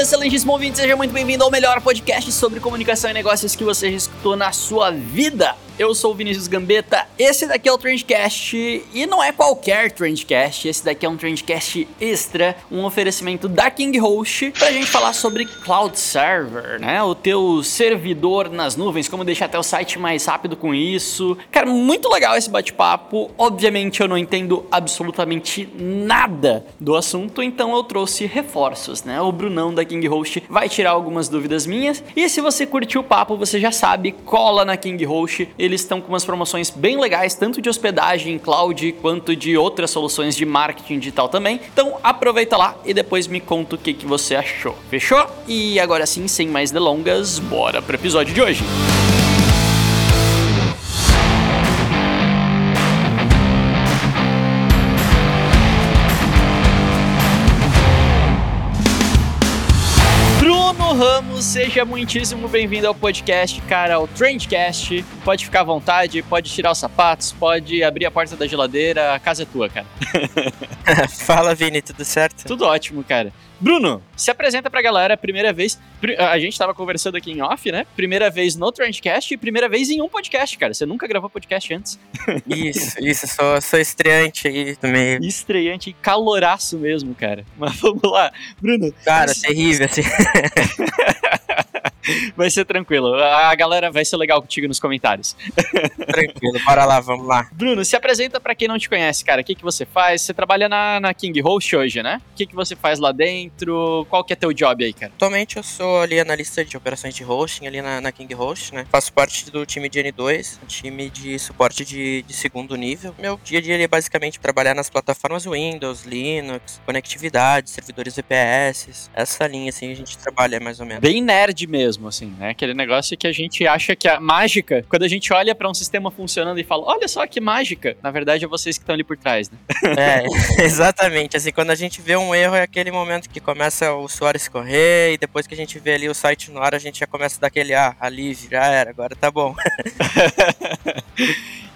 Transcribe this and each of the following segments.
Excelentíssimo ouvinte, seja muito bem-vindo ao melhor podcast sobre comunicação e negócios que você já escutou na sua vida. Eu sou o Vinícius Gambetta, esse daqui é o Trendcast e não é qualquer Trendcast, esse daqui é um Trendcast extra, um oferecimento da King Host pra gente falar sobre Cloud Server, né? O teu servidor nas nuvens, como deixar até o site mais rápido com isso. Cara, muito legal esse bate-papo. Obviamente eu não entendo absolutamente nada do assunto, então eu trouxe reforços, né? O Brunão da King Host vai tirar algumas dúvidas minhas. E se você curtiu o papo, você já sabe, cola na King Host eles estão com umas promoções bem legais, tanto de hospedagem em cloud quanto de outras soluções de marketing digital também. Então aproveita lá e depois me conta o que, que você achou. Fechou? E agora sim, sem mais delongas, bora pro episódio de hoje. Ramos, seja muitíssimo bem-vindo ao podcast, cara, ao Trendcast. Pode ficar à vontade, pode tirar os sapatos, pode abrir a porta da geladeira, a casa é tua, cara. Fala, Vini, tudo certo? Tudo ótimo, cara. Bruno, se apresenta pra galera, primeira vez. A gente tava conversando aqui em off, né? Primeira vez no Trendcast e primeira vez em um podcast, cara. Você nunca gravou podcast antes. Isso, isso, sou, sou estreante aí também. Estreante e caloraço mesmo, cara. Mas vamos lá, Bruno. Cara, mas... terrível, assim. vai ser tranquilo. A galera vai ser legal contigo nos comentários. Tranquilo, bora lá, vamos lá. Bruno, se apresenta para quem não te conhece, cara. O que, que você faz? Você trabalha na, na King Host hoje, né? O que, que você faz lá dentro? Qual que é teu job aí, cara? Atualmente eu sou ali analista de operações de hosting ali na, na King Host, né? Faço parte do time de N2, um time de suporte de, de segundo nível. Meu dia a dia é basicamente trabalhar nas plataformas Windows, Linux, conectividade, servidores VPS. Essa linha, assim, a gente trabalha mais ou menos. Bem nerd mesmo, assim, né? Aquele negócio que a gente acha que a mágica, quando a gente olha para um sistema funcionando e fala, olha só que mágica, na verdade é vocês que estão ali por trás, né? É, exatamente. Assim, quando a gente vê um erro, é aquele momento que começa o suor escorrer e depois que a gente vê ali o site no ar, a gente já começa daquele, ah, alívio, já era, agora tá bom.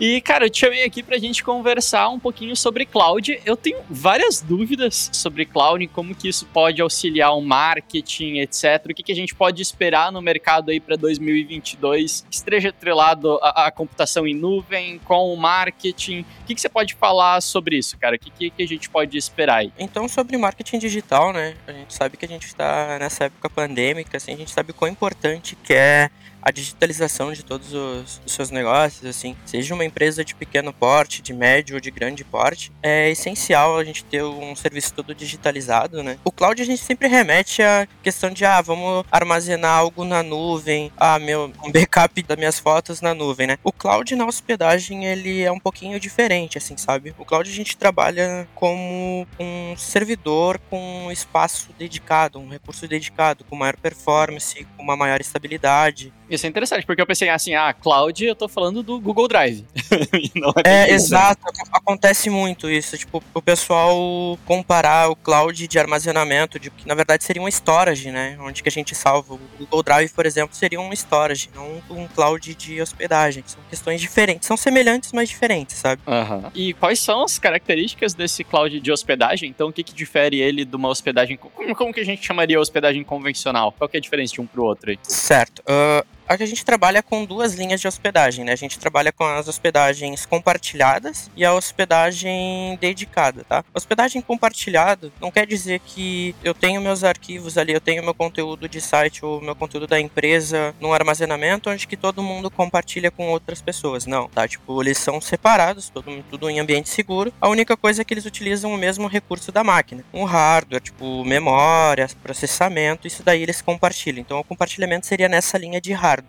E, cara, eu te chamei aqui pra gente conversar um pouquinho sobre cloud. Eu tenho várias dúvidas sobre cloud, como que isso pode auxiliar o marketing, etc. O que, que a gente pode esperar no mercado aí para 2022, que esteja atrelado a, computação em nuvem com o marketing. O que, que você pode falar sobre isso, cara? O que, que, que a gente pode esperar aí? Então, sobre marketing digital, né? A gente sabe que a gente está nessa época pandêmica, assim, a gente sabe quão importante que é a digitalização de todos os, os, seus negócios, assim, seja uma empresa de pequeno porte, de médio ou de grande porte, é essencial a gente ter um serviço todo digitalizado, né? O cloud a gente sempre remete à questão de, ah, vamos armazenar algo na nuvem, ah, meu, um backup das minhas fotos na nuvem, né? O cloud na hospedagem, ele é um pouquinho diferente, assim, sabe? O cloud a gente trabalha como um servidor com um espaço dedicado, um recurso dedicado, com maior performance, com uma maior estabilidade. Isso é interessante, porque eu pensei assim, ah, cloud, eu tô falando do Google Drive. é, é exato, acontece muito isso. Tipo, o pessoal comparar o cloud de armazenamento, de que na verdade seria um storage, né? Onde que a gente salva. O Google Drive, por exemplo, seria um storage, não um cloud de hospedagem. São questões diferentes. São semelhantes, mas diferentes, sabe? Uhum. E quais são as características desse cloud de hospedagem? Então, o que, que difere ele de uma hospedagem. Como, como que a gente chamaria hospedagem convencional? Qual que é a diferença de um pro outro aí? Certo. Uh, a gente trabalha com duas linhas de hospedagem, né? A gente trabalha com as hospedagens compartilhadas e a hospedagem dedicada, tá? Hospedagem compartilhada não quer dizer que eu tenho meus arquivos ali, eu tenho meu conteúdo de site ou meu conteúdo da empresa num armazenamento onde que todo mundo compartilha com outras pessoas. Não, tá? Tipo, eles são separados, tudo, tudo em ambiente seguro. A única coisa é que eles utilizam o mesmo recurso da máquina. Um hardware, tipo memória, processamento, isso daí eles compartilham. Então o compartilhamento seria nessa linha de hardware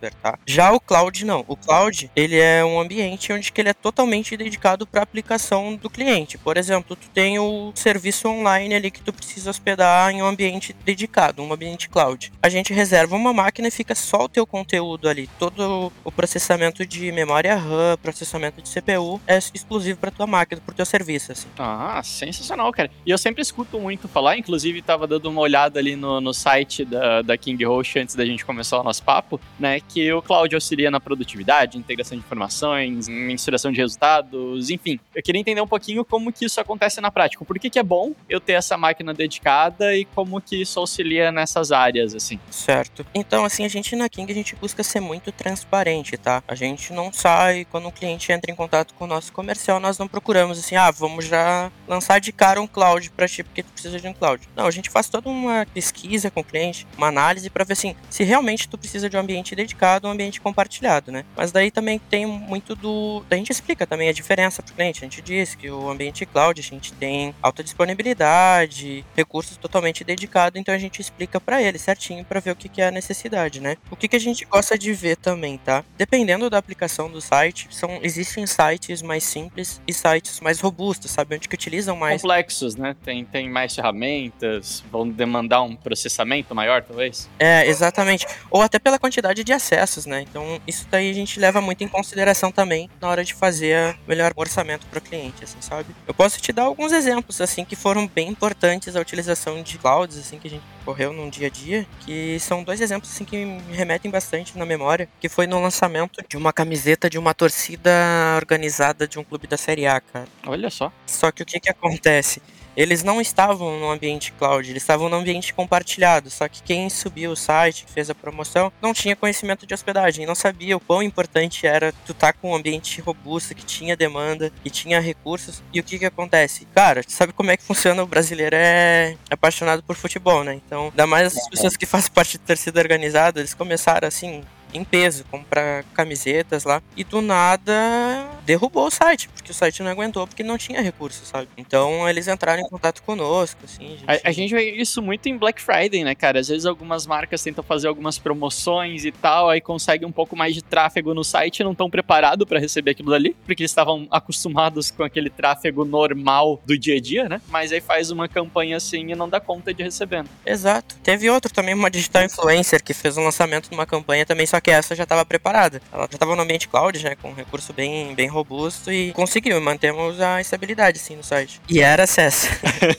Já o cloud não. O cloud, ele é um ambiente onde que ele é totalmente dedicado para aplicação do cliente. Por exemplo, tu tem o serviço online ali que tu precisa hospedar em um ambiente dedicado, um ambiente cloud. A gente reserva uma máquina e fica só o teu conteúdo ali. Todo o processamento de memória RAM, processamento de CPU é exclusivo para tua máquina, pro teu serviço, assim. Ah, sensacional, cara. E eu sempre escuto muito falar, inclusive tava dando uma olhada ali no, no site da, da King Host antes da gente começar o nosso papo, né, que o cloud auxilia na produtividade, integração de informações, mensuração de resultados, enfim. Eu queria entender um pouquinho como que isso acontece na prática. Por que, que é bom eu ter essa máquina dedicada e como que isso auxilia nessas áreas, assim? Certo. Então, assim, a gente na King, a gente busca ser muito transparente, tá? A gente não sai, quando um cliente entra em contato com o nosso comercial, nós não procuramos assim, ah, vamos já lançar de cara um cloud para ti, porque tu precisa de um cloud. Não, a gente faz toda uma pesquisa com o cliente, uma análise para ver assim, se realmente tu precisa de um ambiente dedicado, um ambiente compartilhado, né? Mas daí também tem muito do. A gente explica também a diferença pro cliente. A gente diz que o ambiente cloud a gente tem alta disponibilidade, recursos totalmente dedicados, então a gente explica para ele certinho para ver o que, que é a necessidade, né? O que, que a gente gosta de ver também, tá? Dependendo da aplicação do site, são, existem sites mais simples e sites mais robustos, sabe? Onde que utilizam mais. Complexos, né? Tem, tem mais ferramentas, vão demandar um processamento maior, talvez? É, exatamente. Ou até pela quantidade de acessos, né? Então, isso daí a gente leva muito em consideração também na hora de fazer o melhor orçamento para o cliente, assim, sabe? Eu posso te dar alguns exemplos, assim, que foram bem importantes a utilização de clouds, assim, que a gente correu num dia a dia, que são dois exemplos, assim, que me remetem bastante na memória, que foi no lançamento de uma camiseta de uma torcida organizada de um clube da Série A, cara. Olha só. Só que o que que acontece? Eles não estavam no ambiente cloud, eles estavam no ambiente compartilhado. Só que quem subiu o site, fez a promoção, não tinha conhecimento de hospedagem, não sabia o quão importante era tu estar tá com um ambiente robusto, que tinha demanda, que tinha recursos. E o que que acontece? Cara, sabe como é que funciona? O brasileiro é apaixonado por futebol, né? Então, ainda mais as pessoas que fazem parte da torcida organizada, eles começaram assim, em peso, comprar camisetas lá. E do nada derrubou o site, porque o site não aguentou, porque não tinha recursos, sabe? Então eles entraram em contato conosco, assim. A gente... A, a gente vê isso muito em Black Friday, né, cara? Às vezes algumas marcas tentam fazer algumas promoções e tal, aí conseguem um pouco mais de tráfego no site e não estão preparados para receber aquilo dali, porque eles estavam acostumados com aquele tráfego normal do dia a dia, né? Mas aí faz uma campanha assim e não dá conta de recebendo. Exato. Teve outro também, uma digital influencer, que fez um lançamento de uma campanha também, só que essa já estava preparada. Ela já estava no ambiente cloud, né, com um recurso bem, bem robusto e conseguiu, mantemos a estabilidade sim no site. E era acesso.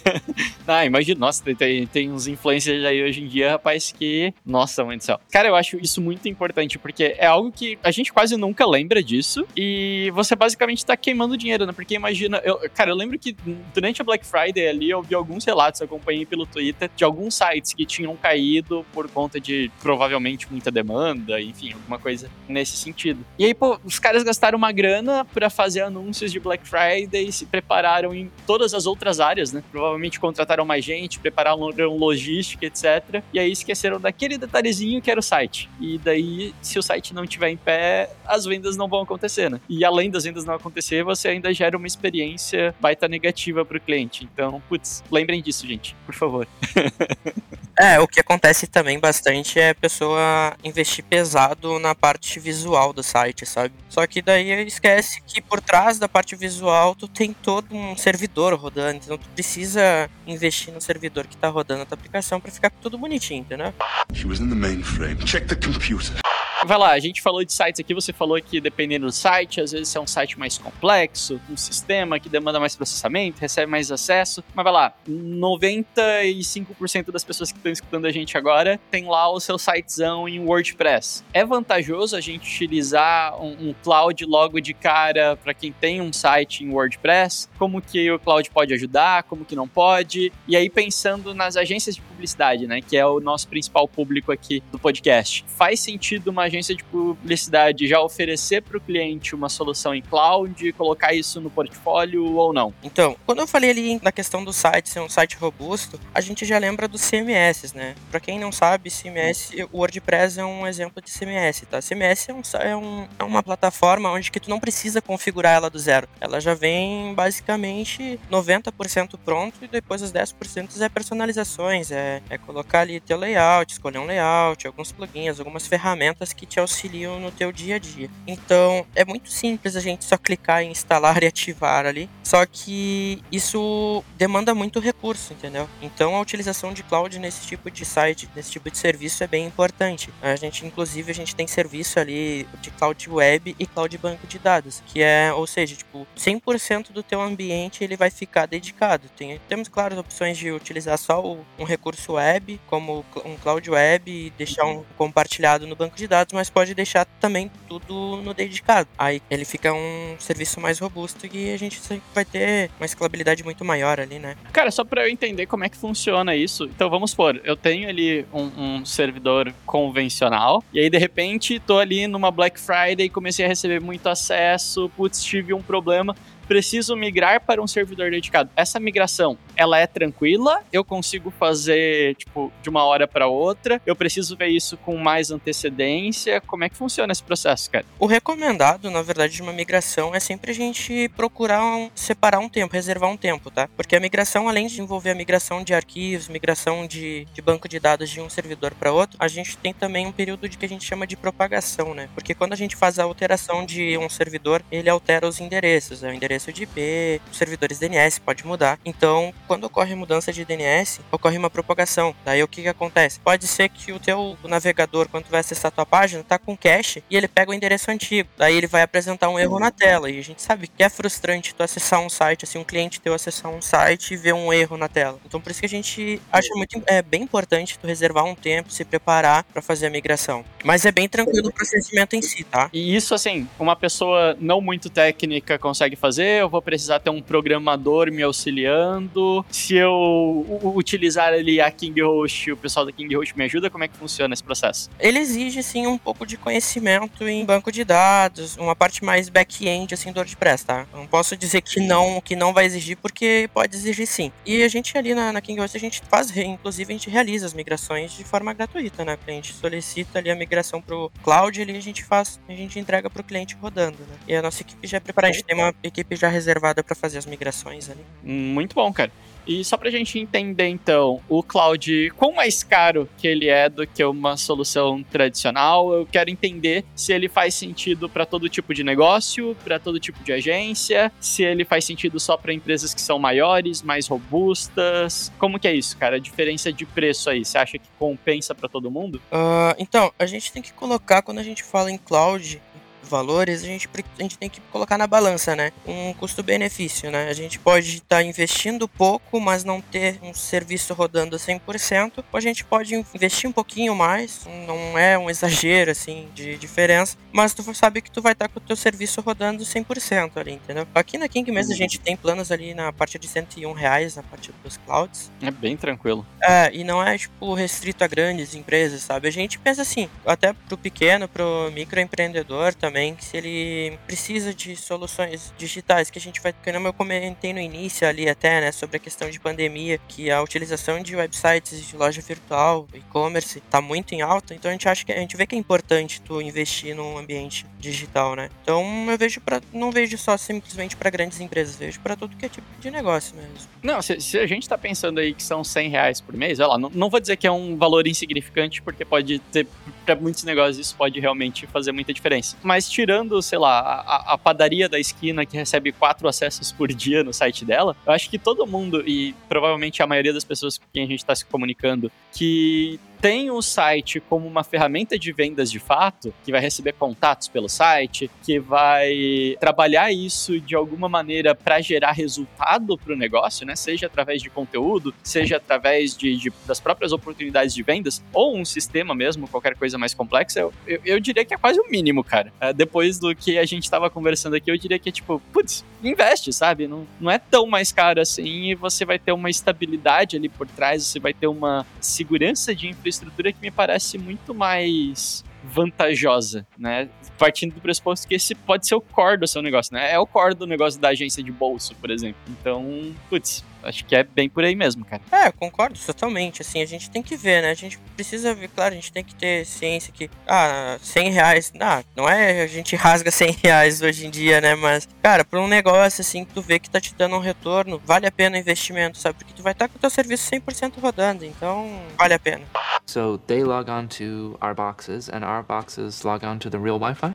ah, imagina, nossa, tem, tem uns influencers aí hoje em dia, rapaz, que. Nossa, mãe do céu. Cara, eu acho isso muito importante, porque é algo que a gente quase nunca lembra disso e você basicamente tá queimando dinheiro, né? Porque imagina, eu, cara, eu lembro que durante a Black Friday ali eu vi alguns relatos, acompanhei pelo Twitter, de alguns sites que tinham caído por conta de provavelmente muita demanda, enfim, alguma coisa nesse sentido. E aí, pô, os caras gastaram uma grana para fazer anúncios de Black Friday, se prepararam em todas as outras áreas, né? Provavelmente contrataram mais gente, prepararam logística, etc. E aí esqueceram daquele detalhezinho que era o site. E daí, se o site não estiver em pé, as vendas não vão acontecer, né? E além das vendas não acontecer, você ainda gera uma experiência baita negativa para o cliente. Então, putz, lembrem disso, gente, por favor. é, o que acontece também bastante é a pessoa investir pesado na parte visual do site, sabe? Só que daí esquece que por trás da parte visual tu tem todo um servidor rodando, então tu precisa investir no servidor que tá rodando a tua aplicação para ficar tudo bonitinho, entendeu? She was in the mainframe. Check the computer. Vai lá, a gente falou de sites aqui, você falou que dependendo do site, às vezes é um site mais complexo, um sistema que demanda mais processamento, recebe mais acesso. Mas vai lá, 95% das pessoas que estão escutando a gente agora tem lá o seu sitezão em WordPress. É vantajoso a gente utilizar um, um cloud logo de cara para quem tem um site em WordPress? Como que o cloud pode ajudar? Como que não pode? E aí pensando nas agências de publicidade, né, que é o nosso principal público aqui do podcast. Faz sentido uma agência de publicidade já oferecer para o cliente uma solução em cloud, colocar isso no portfólio ou não? Então, quando eu falei ali na questão do site ser um site robusto, a gente já lembra do CMS, CMS, né? Para quem não sabe, CMS, o WordPress é um exemplo de CMS, tá? CMS é, um, é, um, é uma plataforma onde que tu não precisa configurar ela do zero. Ela já vem basicamente 90% pronto e depois os 10% é personalizações, é, é colocar ali teu layout, escolher um layout, alguns plugins, algumas ferramentas que te auxiliam no teu dia a dia. Então, é muito simples a gente só clicar em instalar e ativar ali, só que isso demanda muito recurso, entendeu? Então, a utilização de cloud nesse tipo de site, nesse tipo de serviço é bem importante. A gente, inclusive, a gente tem serviço ali de cloud web e cloud banco de dados, que é, ou seja, tipo, 100% do teu ambiente ele vai ficar dedicado. Tem, temos, claro, opções de utilizar só o, um recurso web, como um cloud web e deixar um compartilhado no banco de dados, mas pode deixar também tudo no dedicado. Aí ele fica um serviço mais robusto e a gente vai ter uma escalabilidade muito maior ali, né? Cara, só para eu entender como é que funciona isso, então vamos supor, eu tenho ali um, um servidor convencional e aí de repente tô ali numa Black Friday comecei a receber muito acesso, putz, tive um problema preciso migrar para um servidor dedicado. Essa migração, ela é tranquila? Eu consigo fazer, tipo, de uma hora para outra? Eu preciso ver isso com mais antecedência? Como é que funciona esse processo, cara? O recomendado, na verdade, de uma migração é sempre a gente procurar um, separar um tempo, reservar um tempo, tá? Porque a migração, além de envolver a migração de arquivos, migração de, de banco de dados de um servidor para outro, a gente tem também um período de que a gente chama de propagação, né? Porque quando a gente faz a alteração de um servidor, ele altera os endereços, né? o endereço endereço de IP, os servidores DNS pode mudar. Então, quando ocorre mudança de DNS, ocorre uma propagação. Daí o que, que acontece? Pode ser que o teu navegador, quando vai acessar a tua página, tá com cache e ele pega o endereço antigo. Daí ele vai apresentar um erro na tela. E a gente sabe que é frustrante tu acessar um site, assim, um cliente teu acessar um site e ver um erro na tela. Então por isso que a gente acha muito é bem importante tu reservar um tempo, se preparar para fazer a migração. Mas é bem tranquilo o procedimento em si, tá? E isso assim, uma pessoa não muito técnica consegue fazer eu vou precisar ter um programador me auxiliando. Se eu utilizar ali a KingHost, o pessoal da KingHost me ajuda, como é que funciona esse processo? Ele exige sim um pouco de conhecimento em banco de dados, uma parte mais back-end assim do WordPress, tá? Não posso dizer que não, que não vai exigir porque pode exigir sim. E a gente ali na, na KingHost a gente faz, inclusive a gente realiza as migrações de forma gratuita, né? A gente solicita ali a migração pro cloud, ali a gente faz, a gente entrega pro cliente rodando, né? E a nossa equipe já é preparada, a gente tem uma equipe já reservada para fazer as migrações ali. Muito bom, cara. E só pra gente entender então, o cloud, quão mais caro que ele é do que uma solução tradicional, eu quero entender se ele faz sentido para todo tipo de negócio, para todo tipo de agência, se ele faz sentido só para empresas que são maiores, mais robustas. Como que é isso, cara? A diferença de preço aí, você acha que compensa para todo mundo? Uh, então, a gente tem que colocar quando a gente fala em cloud, valores, a gente, a gente tem que colocar na balança, né? Um custo-benefício, né? A gente pode estar tá investindo pouco, mas não ter um serviço rodando 100%, ou a gente pode investir um pouquinho mais, não é um exagero, assim, de diferença, mas tu sabe que tu vai estar tá com o teu serviço rodando 100% ali, entendeu? Aqui na King mesmo a gente tem planos ali na parte de 101 reais, na parte dos clouds. É bem tranquilo. É, e não é, tipo, restrito a grandes empresas, sabe? A gente pensa assim, até pro pequeno, pro microempreendedor também, também se ele precisa de soluções digitais, que a gente vai, como eu comentei no início ali até, né, sobre a questão de pandemia, que a utilização de websites de loja virtual, e-commerce, tá muito em alta, então a gente acha que a gente vê que é importante tu investir num ambiente digital, né? Então eu vejo para não vejo só simplesmente para grandes empresas, vejo para todo que é tipo de negócio mesmo. Não, se, se, a gente tá pensando aí que são 100 reais por mês, olha lá, não, não vou dizer que é um valor insignificante, porque pode ter, para muitos negócios isso pode realmente fazer muita diferença. Mas tirando, sei lá, a, a, padaria da esquina que recebe quatro acessos por dia no site dela, eu acho que todo mundo, e provavelmente a maioria das pessoas com quem a gente está se comunicando, que tem o site como uma ferramenta de vendas de fato, que vai receber contatos pelo site, que vai trabalhar isso de alguma maneira para gerar resultado para o negócio, né? Seja através de conteúdo, seja através de, de, das próprias oportunidades de vendas, ou um sistema mesmo, qualquer coisa mais complexa, eu, eu, eu diria que é quase o mínimo, cara. É, depois do que a gente estava conversando aqui, eu diria que é tipo, putz, investe, sabe? Não, não é tão mais caro assim e você vai ter uma estabilidade ali por trás, você vai ter uma segurança de infraestrutura que me parece muito mais vantajosa, né? Partindo do pressuposto que esse pode ser o core do seu negócio, né? É o core do negócio da agência de bolso, por exemplo. Então, putz, Acho que é bem por aí mesmo, cara. É, concordo totalmente. Assim, a gente tem que ver, né? A gente precisa ver, claro, a gente tem que ter ciência que, ah, 100 reais, ah, não é a gente rasga 100 reais hoje em dia, né? Mas, cara, pra um negócio assim que tu vê que tá te dando um retorno, vale a pena o investimento, sabe? Porque tu vai estar tá com o teu serviço 100% rodando, então vale a pena. So they log on to our boxes and our boxes log on to the real Wi-Fi?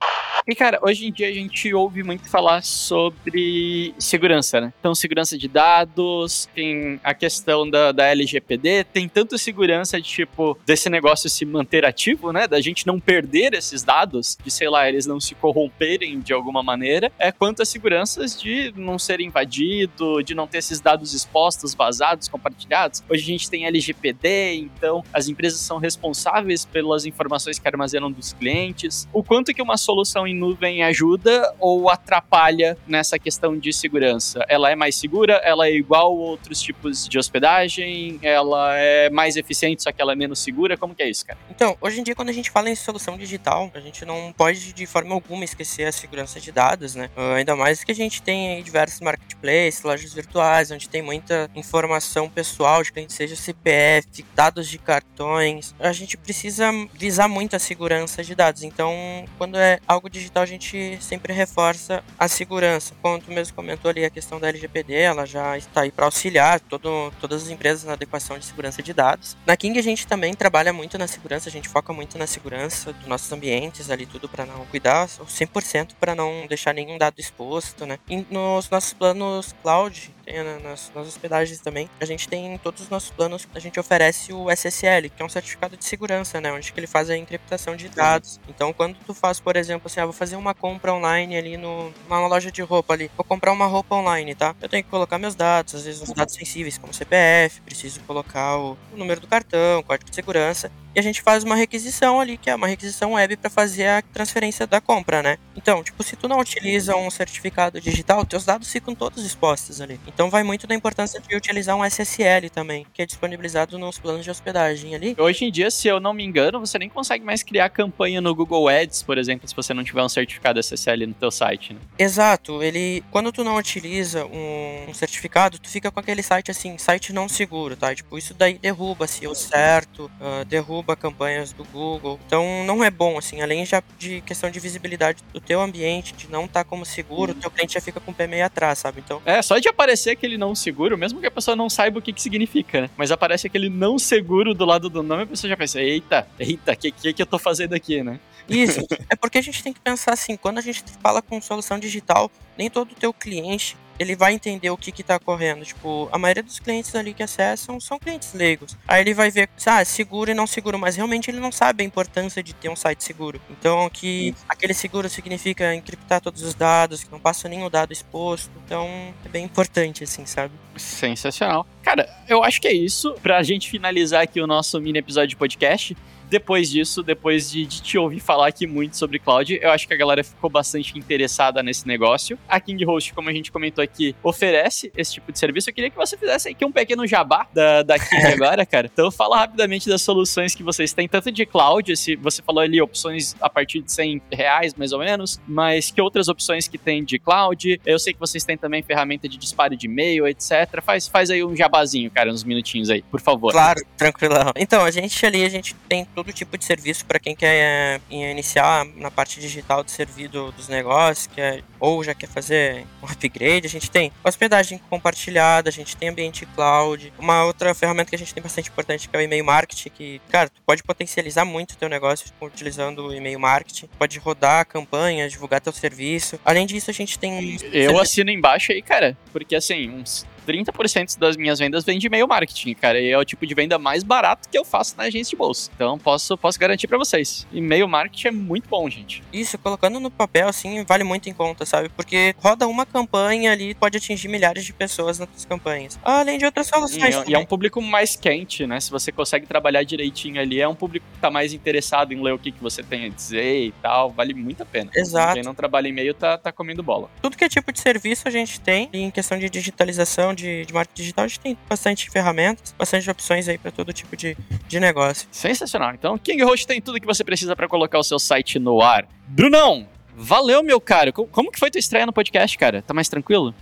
E, cara, hoje em dia a gente ouve muito falar sobre segurança, né? Então, segurança de dados, tem a questão da, da LGPD, tem tanto segurança de, tipo, desse negócio se manter ativo, né? Da gente não perder esses dados, de, sei lá, eles não se corromperem de alguma maneira, é quanto as seguranças de não ser invadido, de não ter esses dados expostos, vazados, compartilhados. Hoje a gente tem LGPD, então as empresas são responsáveis pelas informações que armazenam dos clientes. O quanto que uma solução em nuvem ajuda ou atrapalha nessa questão de segurança? Ela é mais segura? Ela é igual a outros tipos de hospedagem? Ela é mais eficiente, só que ela é menos segura? Como que é isso, cara? Então, hoje em dia, quando a gente fala em solução digital, a gente não pode de forma alguma esquecer a segurança de dados, né? Uh, ainda mais que a gente tem aí diversos marketplaces, lojas virtuais, onde tem muita informação pessoal de cliente, seja CPF, dados de cartões. A gente precisa visar muito a segurança de dados. Então, quando é algo digital a gente sempre reforça a segurança. Tu mesmo comentou ali a questão da LGPD, ela já está aí para auxiliar todo, todas as empresas na adequação de segurança de dados. Na King a gente também trabalha muito na segurança, a gente foca muito na segurança dos nossos ambientes ali, tudo para não cuidar 100% para não deixar nenhum dado exposto, né? E nos nossos planos cloud, tem nas, nas hospedagens também, a gente tem todos os nossos planos, a gente oferece o SSL, que é um certificado de segurança, né? Onde que ele faz a encriptação de dados. Então, quando tu faz, por exemplo, assim, ah, vou fazer uma compra online ali no, numa loja de roupa ali, vou comprar uma roupa online, tá? Eu tenho que colocar meus dados, às vezes uns dados sensíveis, como CPF, preciso colocar o, o número do cartão, código de segurança e a gente faz uma requisição ali, que é uma requisição web para fazer a transferência da compra, né? Então, tipo, se tu não utiliza um certificado digital, teus dados ficam todos expostos ali. Então vai muito da importância de utilizar um SSL também, que é disponibilizado nos planos de hospedagem ali. Hoje em dia, se eu não me engano, você nem consegue mais criar campanha no Google Ads, por exemplo, se você não tiver um certificado SSL no teu site, né? Exato, ele quando tu não utiliza um, certificado, tu fica com aquele site assim, site não seguro, tá? Tipo, isso daí derruba se o certo, uh, derruba derruba campanhas do Google. Então não é bom, assim, além já de questão de visibilidade do teu ambiente, de não estar tá como seguro, o teu cliente já fica com o pé meio atrás, sabe? Então. É, só de aparecer aquele não seguro, mesmo que a pessoa não saiba o que, que significa, né? Mas aparece aquele não seguro do lado do nome, a pessoa já pensa, eita, eita, o que, que, que eu tô fazendo aqui, né? Isso. é porque a gente tem que pensar assim, quando a gente fala com solução digital, nem todo o teu cliente ele vai entender o que que tá ocorrendo. Tipo, a maioria dos clientes ali que acessam são clientes leigos. Aí ele vai ver, ah, seguro e não seguro, mas realmente ele não sabe a importância de ter um site seguro. Então, que aquele seguro significa encriptar todos os dados, que não passa nenhum dado exposto. Então, é bem importante, assim, sabe? Sensacional. Cara, eu acho que é isso. Pra gente finalizar aqui o nosso mini episódio de podcast, depois disso, depois de, de, te ouvir falar aqui muito sobre cloud, eu acho que a galera ficou bastante interessada nesse negócio. A KingHost, como a gente comentou aqui, oferece esse tipo de serviço. Eu queria que você fizesse aqui um pequeno jabá da, da King agora, cara. Então fala rapidamente das soluções que vocês têm, tanto de cloud, se você falou ali opções a partir de 100 reais, mais ou menos, mas que outras opções que tem de cloud? Eu sei que vocês têm também ferramenta de disparo de e-mail, etc. Faz, faz aí um jabazinho, cara, uns minutinhos aí, por favor. Claro, tranquilão. Então, a gente ali, a gente tem todo tipo de serviço para quem quer é, iniciar na parte digital de serviço dos negócios, que é, ou já quer fazer um upgrade. A gente tem hospedagem compartilhada, a gente tem ambiente cloud. Uma outra ferramenta que a gente tem bastante importante que é o e-mail marketing, que, cara, tu pode potencializar muito o teu negócio utilizando o e-mail marketing. Pode rodar campanhas, divulgar teu serviço. Além disso, a gente tem... Eu assino embaixo aí, cara, porque assim, uns 30% das minhas vendas vem de e-mail marketing, cara. E é o tipo de venda mais barato que eu faço na agência de bolsa. Então posso, posso garantir para vocês. E-mail marketing é muito bom, gente. Isso, colocando no papel, assim, vale muito em conta, sabe? Porque roda uma campanha ali, pode atingir milhares de pessoas nas suas campanhas. Além de outras soluções. E, e, é um público mais quente, né? Se você consegue trabalhar direitinho ali, é um público que tá mais interessado em ler o que, que você tem a dizer e tal. Vale muito a pena. Exato. Quem não trabalha em e-mail tá, tá comendo bola. Tudo que é tipo de serviço a gente tem. em questão de digitalização, de, de marketing digital, a gente tem bastante ferramentas, bastante opções aí para todo tipo de, de negócio. Sensacional. Então, KingHost tem tudo que você precisa para colocar o seu site no ar. Brunão, Valeu, meu caro. Co- Como que foi tua estreia no podcast, cara? Tá mais tranquilo?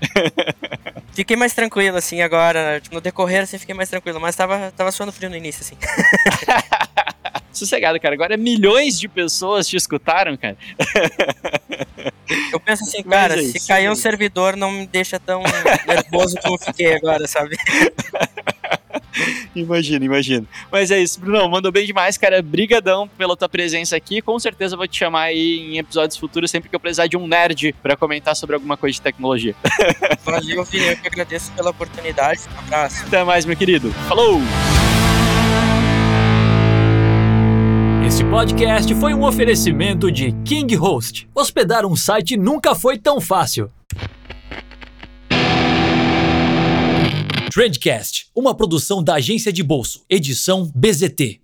Fiquei mais tranquilo, assim, agora. tipo, No decorrer, assim, fiquei mais tranquilo. Mas tava, tava suando frio no início, assim. Sossegado, cara. Agora milhões de pessoas te escutaram, cara. Eu penso assim, cara, é se isso, cair é um servidor, não me deixa tão nervoso como eu fiquei agora, sabe? Imagina, imagina. Mas é isso, Brunão. Mandou bem demais, cara. Brigadão pela tua presença aqui. Com certeza vou te chamar aí em episódios futuros sempre que eu precisar de um nerd pra comentar sobre alguma coisa de tecnologia. Valeu, Vini. Eu que agradeço pela oportunidade. Um abraço. Até mais, meu querido. Falou! Podcast foi um oferecimento de King Host. Hospedar um site nunca foi tão fácil. Trendcast, uma produção da agência de bolso, edição BZT.